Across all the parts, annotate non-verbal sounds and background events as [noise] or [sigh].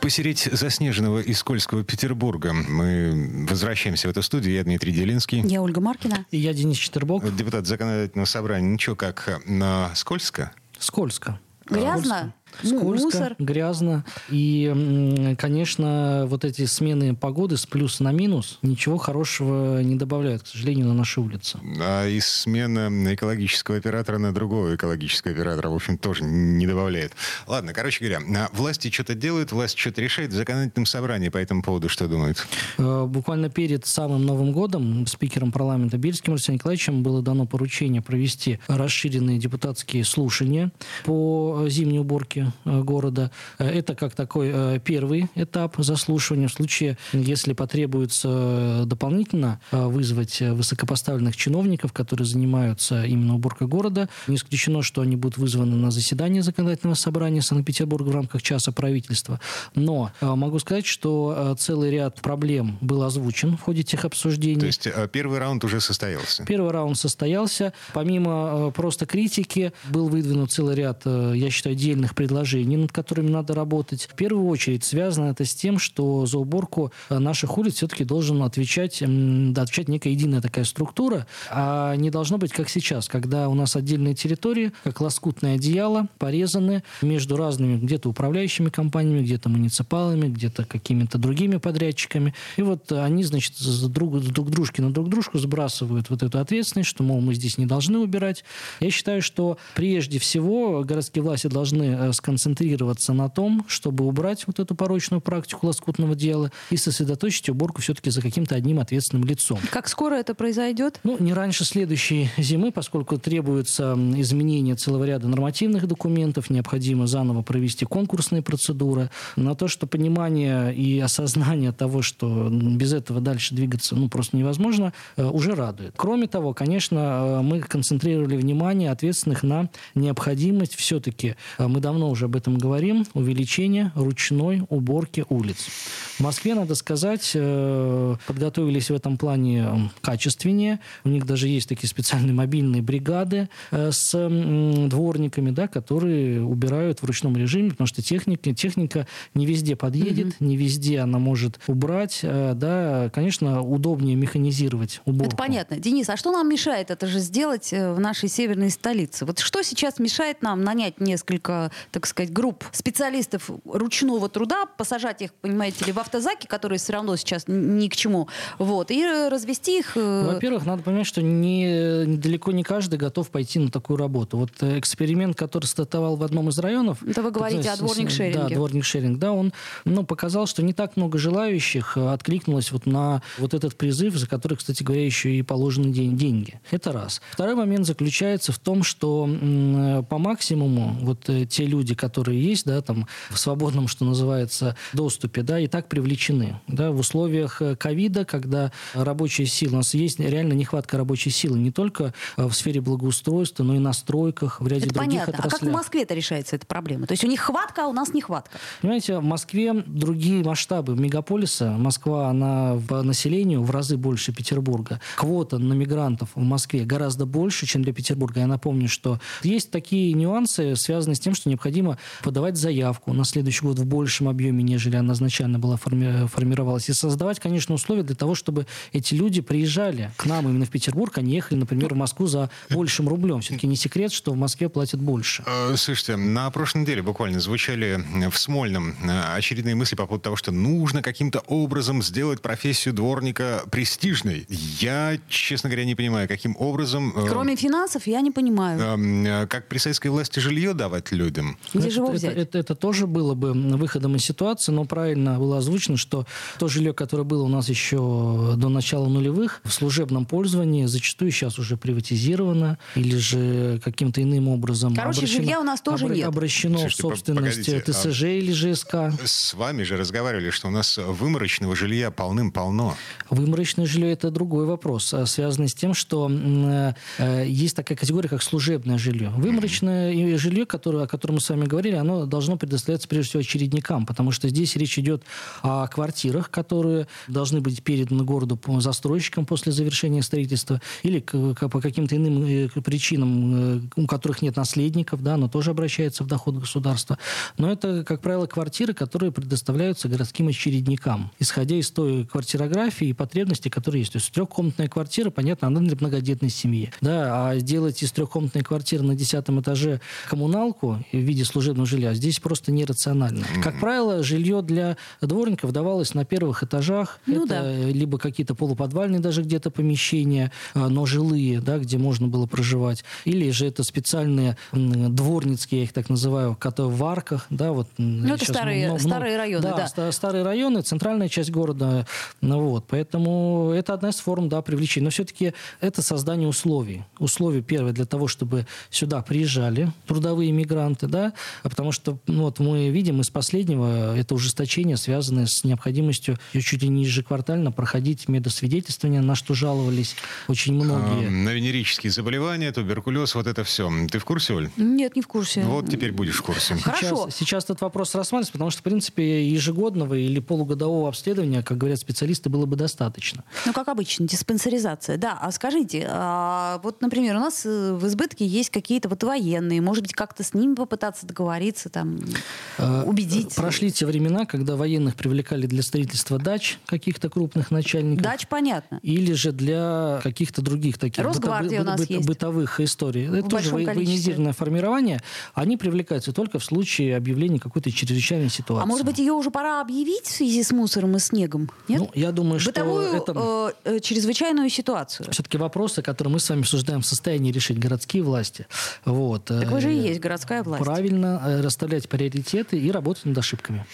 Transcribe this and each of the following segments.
Посереть заснеженного и скользкого Петербурга мы возвращаемся в эту студию. Я Дмитрий Делинский. Я Ольга Маркина. И я Денис Четербок. Депутат законодательного собрания. Ничего, как на скользко? Скользко. Грязно? Скользко, Мусор. грязно. И, конечно, вот эти смены погоды с плюс на минус ничего хорошего не добавляют, к сожалению, на нашей улице. А и смена экологического оператора на другого экологического оператора, в общем, тоже не добавляет. Ладно, короче говоря, а власти что-то делают, власть что-то решает. В законодательном собрании по этому поводу что думают? Э, Буквально перед самым Новым годом спикером парламента Бельским Алексеем Николаевичем было дано поручение провести расширенные депутатские слушания по зимней уборке э, города. Э, Это как такой э, первый этап заслушивания. В случае, если потребуется дополнительно вызвать высокопоставленных чиновников, которые занимаются именно уборкой города, не исключено, что они будут вызваны на заседание законодательного собрания Санкт-Петербурга в рамках часа правительства. Но могу сказать, что целый ряд проблем был озвучен в ходе тех обсуждений. То есть первый раунд уже состоялся. Первый раунд состоялся. Помимо просто критики, был выдвинут целый ряд, я считаю, отдельных предложений, над которыми надо работать. В первую очередь связано это с тем, что за уборку э, наших улиц все-таки должен отвечать, отвечать некая единая такая структура, а не должно быть как сейчас, когда у нас отдельные территории, как лоскутное одеяло, порезаны между разными где-то управляющими компаниями, где-то муниципалами, где-то какими-то другими подрядчиками. И вот они, значит, друг, друг дружки на друг дружку сбрасывают вот эту ответственность, что, мол, мы здесь не должны убирать. Я считаю, что прежде всего городские власти должны э, сконцентрироваться на том, чтобы убрать вот эту порочную практику лоскутного дела и сосредоточить уборку все-таки за каким-то одним ответственным лицом. Как скоро это произойдет? Ну, не раньше следующей зимы, поскольку требуется изменение целого ряда нормативных документов, необходимо заново провести конкурсные процедуры. На то, что понимание и осознание того, что без этого дальше двигаться ну, просто невозможно, э, уже радует. Кроме того, конечно, э, мы концентрировали внимание ответственных на необходимость все-таки, э, мы давно уже об этом говорим, увеличения ручной уборки улиц. В Москве, надо сказать, э, подготовились в этом плане качественнее. У них даже есть такие специальные мобильные бригады э, с дворниками, да, которые убирают в ручном режиме, потому что техника, техника не везде подъедет, не везде она может убрать. Э, Да, конечно, удобнее механизировать уборку. Это понятно. Денис, а что нам мешает это же сделать в нашей северной столице? Вот что сейчас мешает нам нанять несколько, так сказать, групп специалистов ручного труда, посажать их, понимаете ли, в автозаки, которые все равно сейчас ни к чему, вот, и э, развести их... э, Во-первых, надо понимать, что не, далеко не каждый готов пойти на такую работу. Вот э, эксперимент, который стартовал в одном из районов... Это вы говорите о с- с- дворник-шеринге. Да, дворник-шеринг. Да, он ну, показал, что не так много желающих откликнулось вот на вот этот призыв, за который, кстати говоря, еще и положены день- деньги. Это раз. Второй момент заключается в том, что по максимуму вот те люди, которые есть, да, там в свободном, что называется, доступе, да, и так привлечены. Да, в условиях э, ковида, когда рабочая сила, у нас есть реально нехватка рабочей силы не только э, в сфере благоустройства, но и на стройках, в ряде Это других понятно. А как в отраслях. Москве-то решается эта проблема? То есть у них хватка, а у нас нехватка. Понимаете, в Москве другие масштабы мегаполиса. Москва, она по населению в разы больше Петербурга. Квота на мигрантов в Москве гораздо больше, чем для Петербурга. Я напомню, что есть такие нюансы, связанные с тем, что необходимо подавать заявку на следующий год в большем объеме, нежели она изначально была форми- формировалась. И создавать, конечно, условия для того, чтобы эти люди приезжали к нам именно в Петербург, а не ехали, например, в Москву за большим рублем. Все-таки не секрет, что в Москве платят больше. Э, Слушайте, на прошлой неделе буквально звучали в Смольном э, очередные мысли по поводу того, что нужно каким-то образом сделать профессию дворника престижной. Я, честно говоря, не понимаю, каким образом... э, Кроме финансов, я не понимаю. эм, э, Как при советской власти жилье давать людям? Где это, же его это, взять? Это, это тоже было бы выходом из ситуации, но правильно было озвучено, что то жилье, которое было у нас еще до начала нулевых, в служебном пользовании зачастую сейчас уже приватизировано или же каким-то иным образом Короче, обращено, жилья у нас тоже обра- нет. обращено Слушайте, в собственность погодите, а ТСЖ или ЖСК. С вами же разговаривали, что у нас выморочного жилья полным-полно. Выморочное жилье – это другой вопрос, а связанный с тем, что м, э, есть такая категория, как служебное жилье. Выморочное и жилье, которое, о котором мы с вами говорили, оно должно предоставляться прежде всего очередникам, потому что здесь речь идет о квартирах, которые должны быть переданы городу застройщикам после завершения строительства или по каким-то иным э, причинам, э, у которых нет наследников, да, но тоже обращается в доход государства. Но это, как правило, квартиры, которые предоставляются городским очередникам, исходя из той квартирографии и потребностей, которые есть. То есть трехкомнатная квартира, понятно, она для многодетной семьи. Да, а сделать из трехкомнатной квартиры на десятом этаже коммуналку в виде служебного жилья здесь просто нерационально. Как правило, жилье для дворников давалось на первых этажах. Ну это да. либо какие-то полуподвальные даже где-то помещения, а, но жилые, да, где можно было проживать. Или же это специальные дворницкие, я их так называю, которые в арках, да, вот. Ну, это старые- старые районы, да. ста- старые районы, центральная часть города, ну вот, поэтому это одна из форм, да, привлечения. Но все-таки это создание условий. Условия первое для того, чтобы сюда приезжали трудовые мигранты, да, а потому что, ну, вот мы видим из последнего это ужесточение, связанное с необходимостью чуть ли не ежеквартально проходить медосвидетельствование, на что жаловались очень многие. А, На венерические заболевания, туберкулез, вот это все. Ты в курсе, Оль? Нет, не в курсе. Вот теперь будешь в курсе. Хорошо. Сейчас, сейчас этот вопрос рассматривается, потому что, в принципе, ежегодного или полугодового обследования, как говорят специалисты, было бы достаточно. Ну, как обычно, диспансеризация. Да, а скажите, а вот, например, у нас э, в избытке есть какие-то вот военные, может быть, как-то с ними попытаться договориться, там, Э, убедить. Прошли те времена, когда военных привлекали для строительства дач каких-то крупных начальников. Дач, понятно. Или же для каких-то других таких Росгвардия у нас есть. бытовых историй. Это тоже во- количестве. военизированное формирование. Они привлекаются только в случае объявления какой-то чрезвычайной ситуации. А может быть, ее уже пора объявить в связи с мусором и снегом? Нет? Ну, я думаю, что Бытовую это... э, э, чрезвычайную ситуацию. все-таки вопросы, которые мы с вами обсуждаем, в состоянии решить городские власти. Вот. Так вы же и Э, есть городская власть. Правильно э, расставлять приоритеты и работать над ошибками.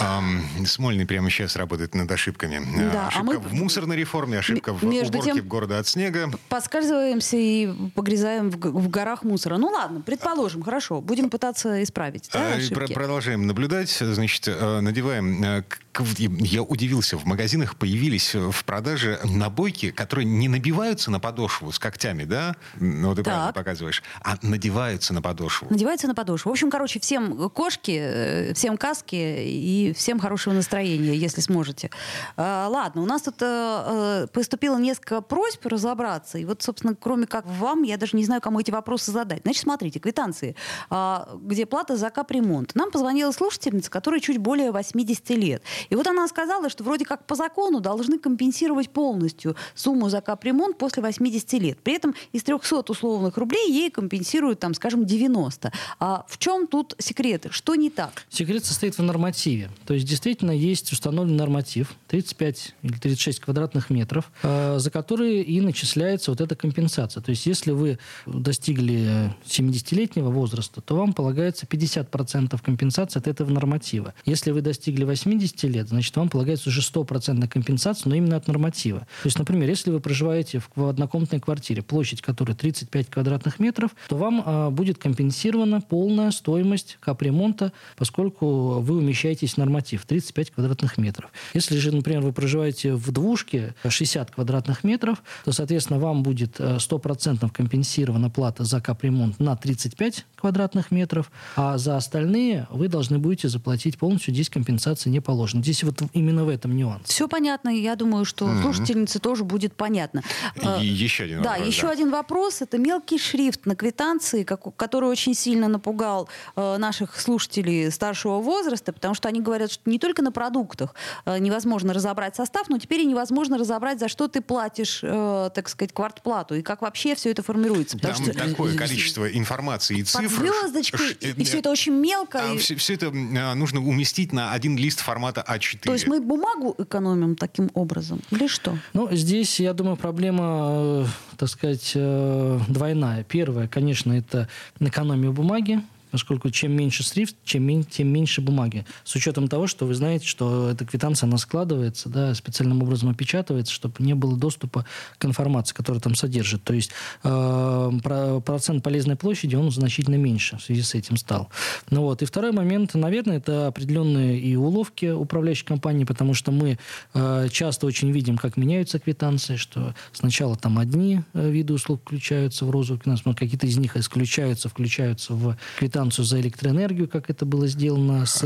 Ам, Смольный прямо сейчас работает над ошибками. Да, а ошибка мы- в мусорной реформе, ошибка в между уборке тем- города от снега. Поскальзываемся и погрязаем в, в горах мусора. Ну ладно, предположим, хорошо, будем пытаться исправить. да, А, ошибки? про- продолжаем наблюдать. Значит, э, надеваем... э, Я удивился, в магазинах появились э, в продаже набойки, которые не набиваются на подошву с когтями, да? Ну, ты правильно Так. показываешь. А надеваются на подошву. Надевается на подошву. В общем, короче, всем кошки, э, всем каски и всем хорошего настроения, если сможете. Ладно, у нас тут э, э, поступило несколько просьб разобраться. И вот, собственно, кроме как вам, я даже не знаю, кому эти вопросы задать. Значит, смотрите, квитанции, а, где плата за капремонт. Нам позвонила слушательница, которой чуть более 80 лет. И вот она сказала, что вроде как по закону должны компенсировать полностью сумму за капремонт после 80 лет. При этом из 300 условных рублей ей компенсируют, там, скажем, 90. А в чем тут секрет? Что не так? Секрет состоит в нормативе. То есть действительно есть установленный норматив 35 или 36 квадратных метров, э, за которые и начисляется вот эта компенсация. То есть если вы достигли 70-летнего возраста, то вам полагается 50% компенсации от этого норматива. Если вы достигли 80 лет, значит вам полагается уже 100% компенсация, но именно от норматива. То есть, например, если вы проживаете в однокомнатной квартире, площадь которой 35 квадратных метров, то вам а, будет компенсирована полная стоимость капремонта, поскольку вы умещаетесь в норматив 35 квадратных метров. Если же, например, вы проживаете в двушке 60 квадратных метров, то, соответственно, вам будет э, 100% компенсирована плата за капремонт на 35 квадратных метров, а за остальные вы должны будете заплатить полностью. Здесь компенсация не положена. Здесь вот именно в этом нюанс. Все понятно, и я думаю, что слушательнице тоже будет понятно. А, И еще один Да, вопрос. еще один вопрос. Это мелкий шрифт на квитанции, как- который очень сильно напугал э, наших слушателей старшего возраста, потому что они говорят, что не только на продуктах э, невозможно разобрать состав, но теперь и невозможно разобрать, за что ты платишь, э, так сказать, квартплату, и как вообще все это формируется. Потому Там что такое количество информации и под цифр. звездочкой, ш- и все это очень мелко. и- все, это а, нужно уместить на один лист формата А А4. То есть мы бумагу экономим таким образом? Или что? Ну, здесь, я думаю, проблема, э, так сказать, э, двойная. Первая, конечно, это экономия бумаги. Поскольку чем меньше шрифт, чем, тем меньше бумаги. С учетом того, что вы знаете, что эта квитанция, она складывается, да, специальным образом опечатывается, чтобы не было доступа к информации, которая там содержит. То есть э, про- процент полезной площади, он значительно меньше в связи с этим стал. Ну вот. И второй момент, наверное, это определенные и уловки управляющей компании, потому что мы э, часто очень видим, как меняются квитанции, что сначала там одни э, виды услуг включаются в розовую квитанцию, но какие-то из них исключаются, включаются в квитанцию за электроэнергию, как это было сделано с...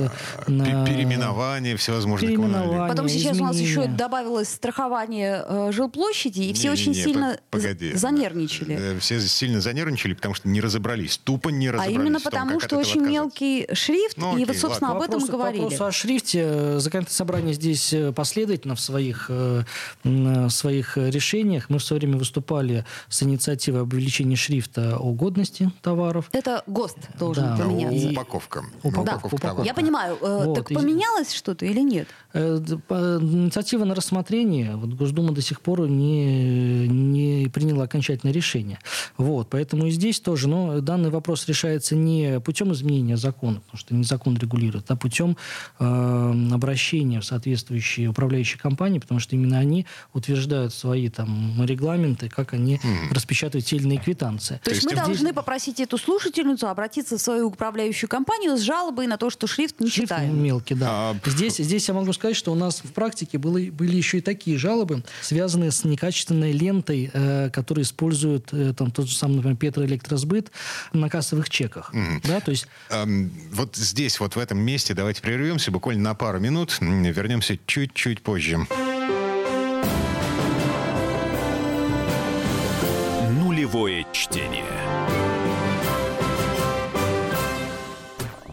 на- Пе- Переименование всевозможных коммунальных. Переименование. Потом сейчас у нас еще изменения. добавилось страхование э, жилплощади, и все очень Не-не-не, сильно по- погоди. занервничали. Э, Все сильно занервничали, потому что не разобрались. Тупо не А разобрались. именно в том, потому, что очень мелкий шрифт, Ну, и окей, вот, собственно, об ладно. этом мы Вопрос- говорили. Вопрос о шрифте. э, Законодательное собрание здесь последовательно в своих, э, э, своих решениях. Мы в свое время выступали с инициативой об увеличении шрифта о годности товаров. Это ГОСТ должен Да. Ну, поменяться. Упаковка. Упаковка, Упаковка упаковка. товара. Я понимаю. э, Вот, так и- поменялось что-то или нет? Э, Инициатива на рассмотрение. Вот Госдума до сих пор не, не приняла окончательное решение. Вот, поэтому и здесь тоже. Но данный вопрос решается не путем изменения закона, потому что не закон регулирует, а путем э, обращения в соответствующие управляющие компании, потому что именно они утверждают свои там регламенты, как они распечатывают те или иные квитанции. То есть мы есть должны попросить эту слушательницу обратиться в свою управляющую компанию с жалобой на то, что шрифт не Шрифт читаем. мелкий, да. А, здесь, здесь я могу сказать, что у нас в практике были, были еще и такие жалобы, связанные с некачественной лентой, э, которую используют э, там, тот же самый, например, Петроэлектросбыт на кассовых чеках. Да, то есть Эм, Вот здесь, вот в этом месте, давайте прервемся буквально на пару минут. Вернемся чуть-чуть позже. Нулевое чтение.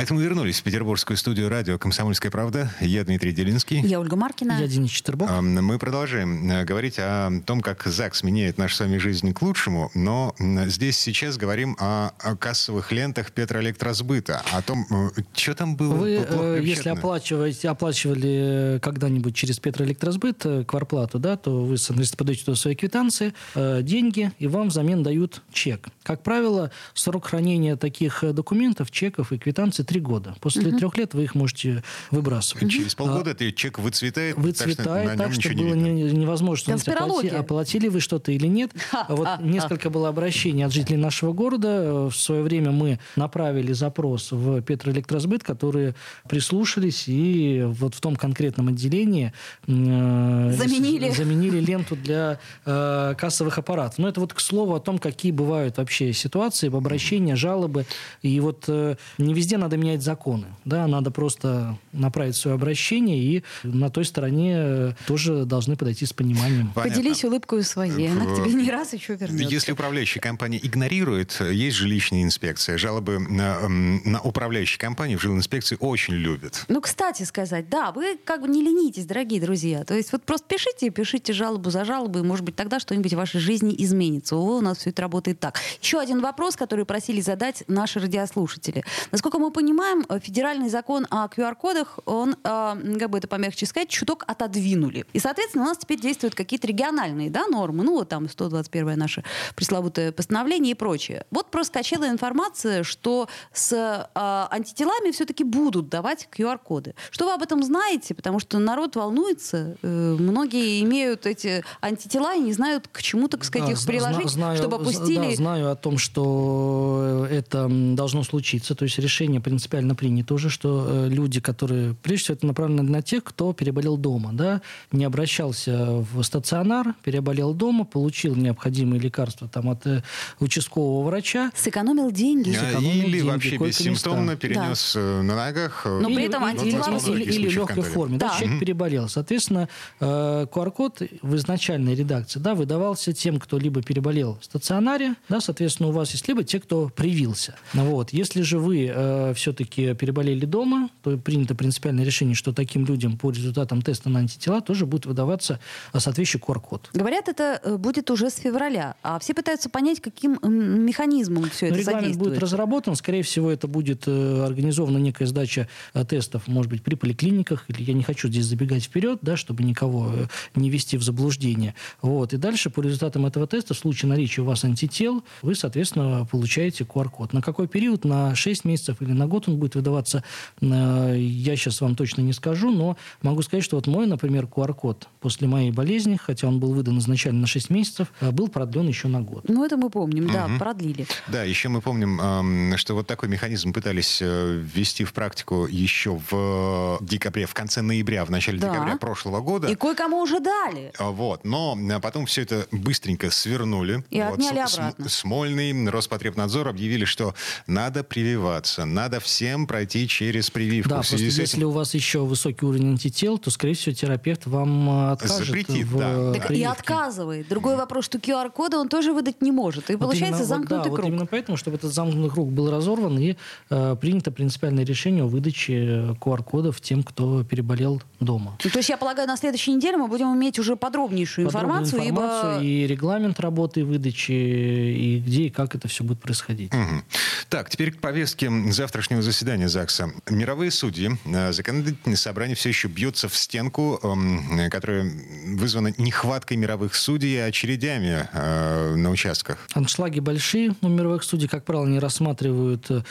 А это мы вернулись в петербургскую студию радио «Комсомольская правда». Я Дмитрий Делинский. Я Ольга Маркина. я Денис Четербок. Мы продолжаем э, говорить о том, как ЗАГС меняет нашу с вами жизнь к лучшему, но здесь сейчас говорим о, кассовых лентах Петроэлектросбыта, о том, что там было. Вы, э, если оплачиваете, оплачивали когда-нибудь через Петроэлектросбыт э, кварплату, да, то вы, соответственно, подаете туда свои квитанции, э, деньги, и вам взамен дают чек. Как правило, срок хранения таких э, документов, чеков и квитанций три года. После трех лет вы их можете выбрасывать. Через полгода этот чек выцветает, так что выцветает на так, что было видно. не- невозможно смотреть, оплати- Конспирология. оплатили вы что-то или нет. А Вот [laughs] несколько было обращений от жителей нашего города. В свое время мы направили запрос в Петроэлектросбыт, которые прислушались и вот в том конкретном отделении э, Заменили. [laughs] заменили ленту для э, кассовых аппаратов. Но это вот к слову о том, какие бывают вообще ситуации, обращения, жалобы. И вот э, не везде надо менять законы. Да, надо просто направить свое обращение, и на той стороне э, тоже должны подойти с пониманием. Понятно. Поделись улыбкой своей. Она к тебе не раз еще вернется. Если управляющая компания игнорирует, есть жилищная инспекция. Жалобы на, м, на управляющие компании в жилинспекции очень любят. Ну, кстати сказать, да, вы как бы не ленитесь, дорогие друзья. То есть вот просто пишите, пишите жалобу за жалобой, может быть, тогда что-нибудь в вашей жизни изменится. Увы, у нас все это работает так. Еще один вопрос, который просили задать наши радиослушатели. Насколько мы понимаем, э, федеральный закон о QR-кодах, он, э, как бы это помягче сказать, чуток отодвинули. И, соответственно, у нас теперь действуют какие-то региональные да, нормы. Ну, вот там 121 наше пресловутое постановление и прочее. Вот проскочила информация, что с э, антителами все-таки будут давать QR-коды. Что вы об этом знаете? Потому что народ волнуется. Э, многие имеют эти антитела и не знают, к чему, так сказать, Да, их приложить, знаю- чтобы опустили. Да, знаю о том, что это должно случиться. То есть решение принципиально принято уже, что э, люди, которые... Прежде всего, это направлено на тех, кто переболел дома. Да? Не обращался в стационар, переболел дома, получил необходимые лекарства там, от э, участкового врача. Сэкономил деньги. А, сэкономил Или деньги, вообще бессимптомно перенес э, на ногах. э, Но при этом возможно, или, или в легкой форме. Да, Да. человек переболел. Соответственно, э, QR-код в изначальной редакции да, выдавался тем, кто либо переболел в стационаре, да, соответственно, у вас есть либо те, кто привился. Ну Вот. Если же вы э, все-таки переболели дома, то принято принципиальное решение, что таким людям по результатам теста на антитела тоже будет выдаваться соответствующий QR-код. Говорят, это э, будет уже с февраля, а все пытаются понять, каким механизмом все Но это регламент задействуется. будет разработан, скорее всего, это будет э, организована некая сдача э, тестов, может быть, при поликлиниках, или я не хочу здесь забегать вперед, да, чтобы никого э, не ввести в заблуждение. Вот. И дальше по результатам этого теста, в случае наличия у вас антител, вы, соответственно, получаете QR-код. На какой период? На 6 месяцев или на год он будет выдаваться, э, я сейчас вам точно не скажу, но могу сказать, что вот мой, например, QR-код после моей болезни, хотя он был выдан изначально на 6 месяцев, э, был продлен еще на год. Ну, это мы помним, да, продлили. Да, еще мы помним, что вот такой механизм пытались э, ввести в практику еще в декабре, в конце ноября, в начале Да. декабря прошлого года. И кое-кому уже дали. А, Вот, но а, потом все это быстренько свернули. И Вот, отняли обратно. См- Смольный, Роспотребнадзор объявили, что надо прививаться, надо всем пройти через прививку. Да, просто если этим у вас еще высокий уровень антител, то, скорее всего, терапевт вам э, откажет Запретит, в да. э, Так и прививке. отказывает. Другой вопрос, что QR-кода он тоже выдать не может. И Вот получается именно- вот замкнутый да, Вот круг. именно поэтому, чтобы этот замкнутый круг был разорван, и э, принято принципиальное решение о выдаче QR-кодов тем, кто переболел дома. Ну, То есть, я полагаю, на следующей неделе мы будем иметь уже подробнейшую Подробную информацию, информацию ибо... и регламент работы выдачи, и где и как это все будет происходить. Мгм. Так, теперь к повестке завтрашнего заседания ЗАГСа. Мировые судьи, э, законодательное собрание все еще бьется в стенку, эм, которая вызвана нехваткой мировых судей и очередями э, на участках. Аншлаги большие у мировых судей, как правило, не рассматривают э,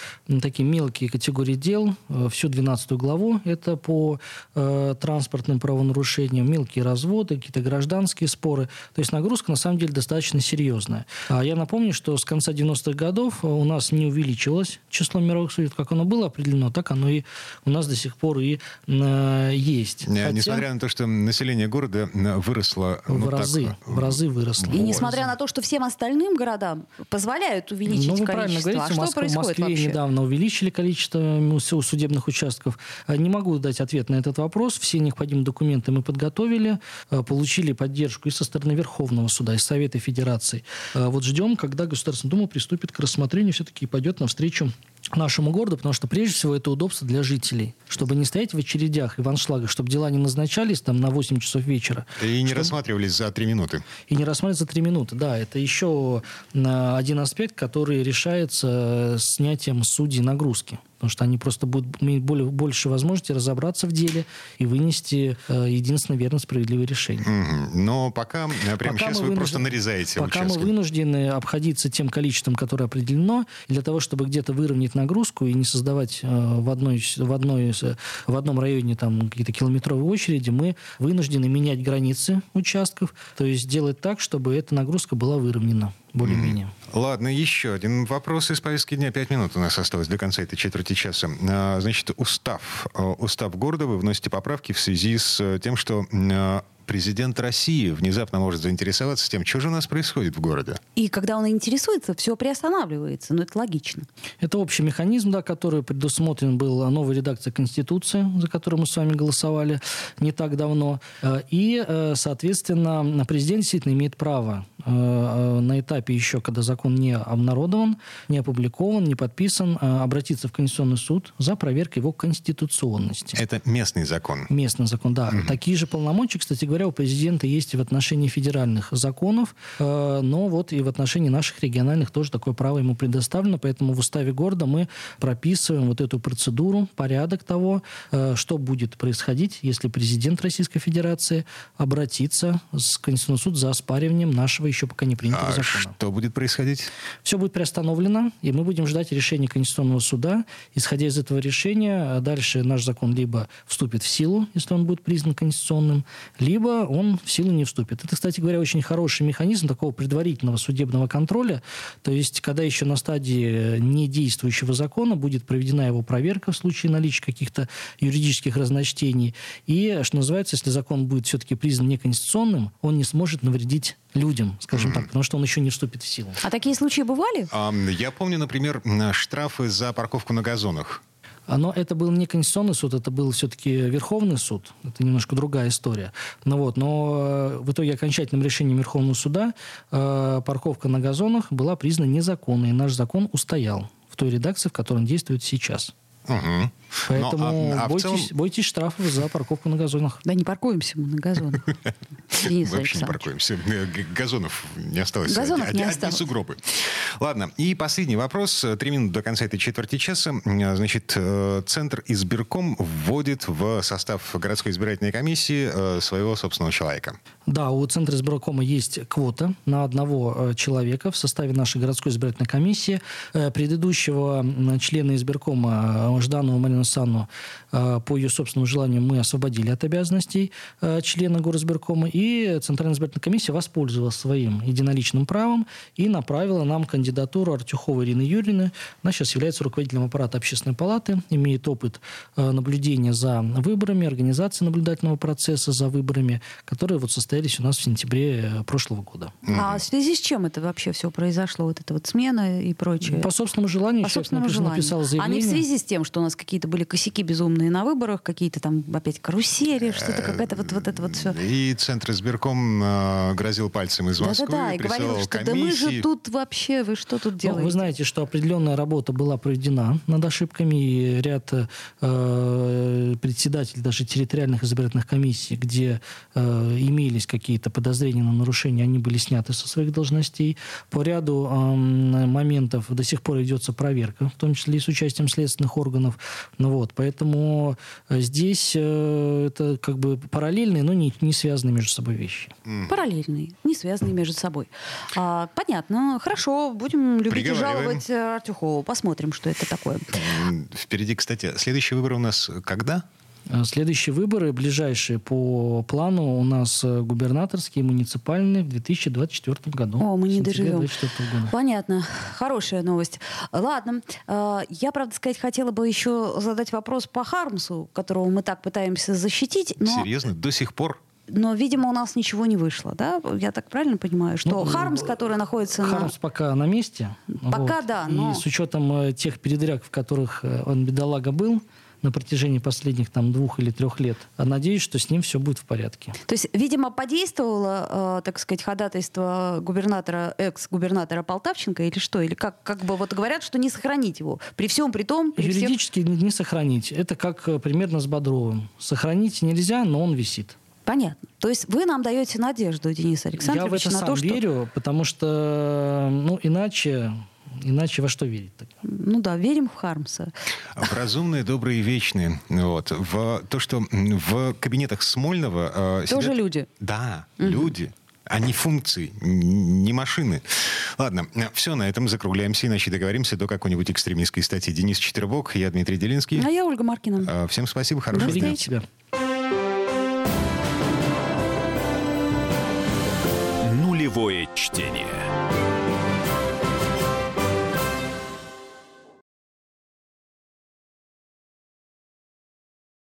такие мелкие категории дел. Всю 12 главу это по транспортным правонарушениям, мелкие разводы, какие-то гражданские споры. То есть нагрузка на самом деле достаточно серьезная. А я напомню, что с конца 90-х годов у нас не увеличилось число мировых судей. Как оно было определено, так оно и у нас до сих пор и э, есть. Э, Хотя Несмотря на то, что население города э, выросло... в ну, так, разы, э, в разы выросло. И несмотря на то, что всем остальным городам позволяют увеличить Ну, вы правильно количество. говорите, а в что происходит Москве вообще? недавно увеличили количество судебных участков. Не могу дать ответ на этот вопрос. Все необходимые документы мы подготовили, получили поддержку и со стороны Верховного суда, и Совета Федерации. Вот ждем, когда Государственная Дума приступит к рассмотрению все-таки и пойдет навстречу нашему городу, потому что прежде всего это удобство для жителей, чтобы не стоять в очередях и в аншлагах, чтобы дела не назначались там на 8 часов вечера, И не чтобы- рассматривались за три минуты. и не рассматривать за три минуты. Да, это еще э, один аспект, который решается э, снятием судей нагрузки. Потому что они просто будут иметь более, больше возможности разобраться в деле и вынести э, единственно верно справедливое решение. Мгм. Но пока, э, прямо Пока сейчас вы просто вынуждены- нарезаете Пока участки. мы вынуждены обходиться тем количеством, которое определено, для того, чтобы где-то выровнять нагрузку и не создавать э, в, одной, в, одной, в одном районе там, какие-то километровые очереди, мы вынуждены менять границы участков, то есть делать так, чтобы эта нагрузка была выровнена более-менее. Ладно, еще один вопрос из повестки дня. Пять минут у нас осталось до конца этой четверти часа. А, Значит, устав. А, Устав города вы вносите поправки в связи с э, тем, что а, президент России внезапно может заинтересоваться тем, что же у нас происходит в городе. И когда он интересуется, все приостанавливается. Ну, это логично. Это общий механизм, да, который предусмотрен был новой редакцией Конституции, за которую мы с вами голосовали не так давно. И, э, соответственно, президент действительно имеет право на этапе еще, когда закон не обнародован, не опубликован, не подписан, э, обратиться в Конституционный суд за проверкой его конституционности. Это местный закон. Местный закон, да. Такие же полномочия, кстати говоря, у президента есть и в отношении федеральных законов, э, но вот и в отношении наших региональных тоже такое право ему предоставлено, поэтому в уставе города мы прописываем вот эту процедуру, порядок того, э, что будет происходить, если президент Российской Федерации обратится с Конституционный суд за оспариванием нашего еще пока не принятого А закона. что будет происходить? Все будет приостановлено, и мы будем ждать решения Конституционного суда. Исходя из этого решения, дальше наш закон либо вступит в силу, если он будет признан конституционным, либо он в силу не вступит. Это, кстати говоря, очень хороший механизм такого предварительного судебного контроля. То есть, когда еще на стадии недействующего закона будет проведена его проверка в случае наличия каких-то юридических разночтений. И, что называется, если закон будет все-таки признан неконституционным, он не сможет навредить людям, скажем так, потому что он еще не вступит в силу. А такие случаи бывали? А, Я помню, например, штрафы за парковку на газонах. А, Но это был не Конституционный суд, это был все-таки Верховный суд. Это немножко другая история. Ну вот, но э, в итоге окончательным решением Верховного суда э, парковка на газонах была признана незаконной. И наш закон устоял в той редакции, в которой он действует сейчас. Мгм. Поэтому Но, а- а в бойтесь, целом- бойтесь штрафов за парковку на газонах. Да не паркуемся мы на газонах. [laughs] Денис Вообще не паркуемся. Газонов не осталось. Газонов Одни- не одни осталось. сугробы. Ладно, и последний вопрос. Три минуты до конца этой четверти часа. Значит, э, Центр избирком вводит в состав городской избирательной комиссии э, своего собственного человека. Да, у Центра избиркома есть квота на одного э, человека в составе нашей городской избирательной комиссии. Предыдущего члена избиркома э, Жданову Санну э, по ее собственному желанию мы освободили от обязанностей э, члена горизбиркома, и Центральная избирательная комиссия воспользовалась своим единоличным правом и направила нам кандидатуру Артюховой Ирины Юрьевны. Она сейчас является руководителем аппарата общественной палаты, имеет опыт э, наблюдения за выборами, организации наблюдательного процесса за выборами, которые вот состоялись у нас в сентябре прошлого года. А в связи с чем это вообще все произошло, вот эта вот смена и прочее? По собственному желанию По собственному желанию. написал А не в заявление. связи с тем, что у нас какие-то были косяки безумные на выборах, какие-то там опять карусели, что-то какая-то вот, вот это вот все. И Центр избирком э, грозил пальцем из Москвы, Да-да-да, и говорил, что да мы же комиссии. тут вообще, вы что тут Ну, делаете? вы знаете, что определенная работа была проведена над ошибками, и ряд э, председателей даже территориальных избирательных комиссий, где э, имелись какие-то подозрения на нарушения, они были сняты со своих должностей. По ряду эм, моментов до сих пор ведется проверка, в том числе и с участием следственных органов. Ну, вот, поэтому э, здесь э, это как бы параллельные, но не, не связанные между собой вещи. Параллельные, не связанные между собой. А, понятно, хорошо, будем любить и жаловать э, Артюхову. Посмотрим, что это такое. Впереди, кстати, следующие выборы у нас когда? Э, Следующие выборы, ближайшие по плану, у нас э, губернаторские, муниципальные в 2024 году. О, мы не доживем. 2024 года. Понятно. Хорошая новость. Ладно. э, Я, правда сказать, хотела бы еще задать вопрос по Хармсу, которого мы так пытаемся защитить, но, Серьезно? До сих пор? но видимо, у нас ничего не вышло. Да? Я так правильно понимаю, что Ну, Хармс, который находится на... Хармс пока на месте. Пока да, но- И с учетом э, тех передряг, в которых э, он, бедолага, был на протяжении последних там двух или трех лет, а надеюсь, что с ним все будет в порядке. То есть, видимо, подействовало, э, так сказать, ходатайство губернатора, экс-губернатора Полтавченко или что? Или как, как бы вот говорят, что не сохранить его. При всем, при том, при всех... Юридически не не сохранить. Это как э, примерно с Бодровым. Сохранить нельзя, но он висит. Понятно. То есть вы нам даете надежду, Денис Я в Александрович, это на сам то, что... верю, потому что, ну, иначе, иначе во что верить? -то? Ну да, верим в Хармса. В разумные, добрые и вечные. Вот. В то, что в кабинетах Смольного... э, Тоже сидят- люди. Да, люди. Они функции, н- не машины. Ладно, все, на этом закругляемся, иначе договоримся до какой-нибудь экстремистской статьи. Денис Четвербок, я Дмитрий Делинский. А я Ольга Маркина. Э, Всем спасибо, хорошего До дня. Себя. Нулевое чтение.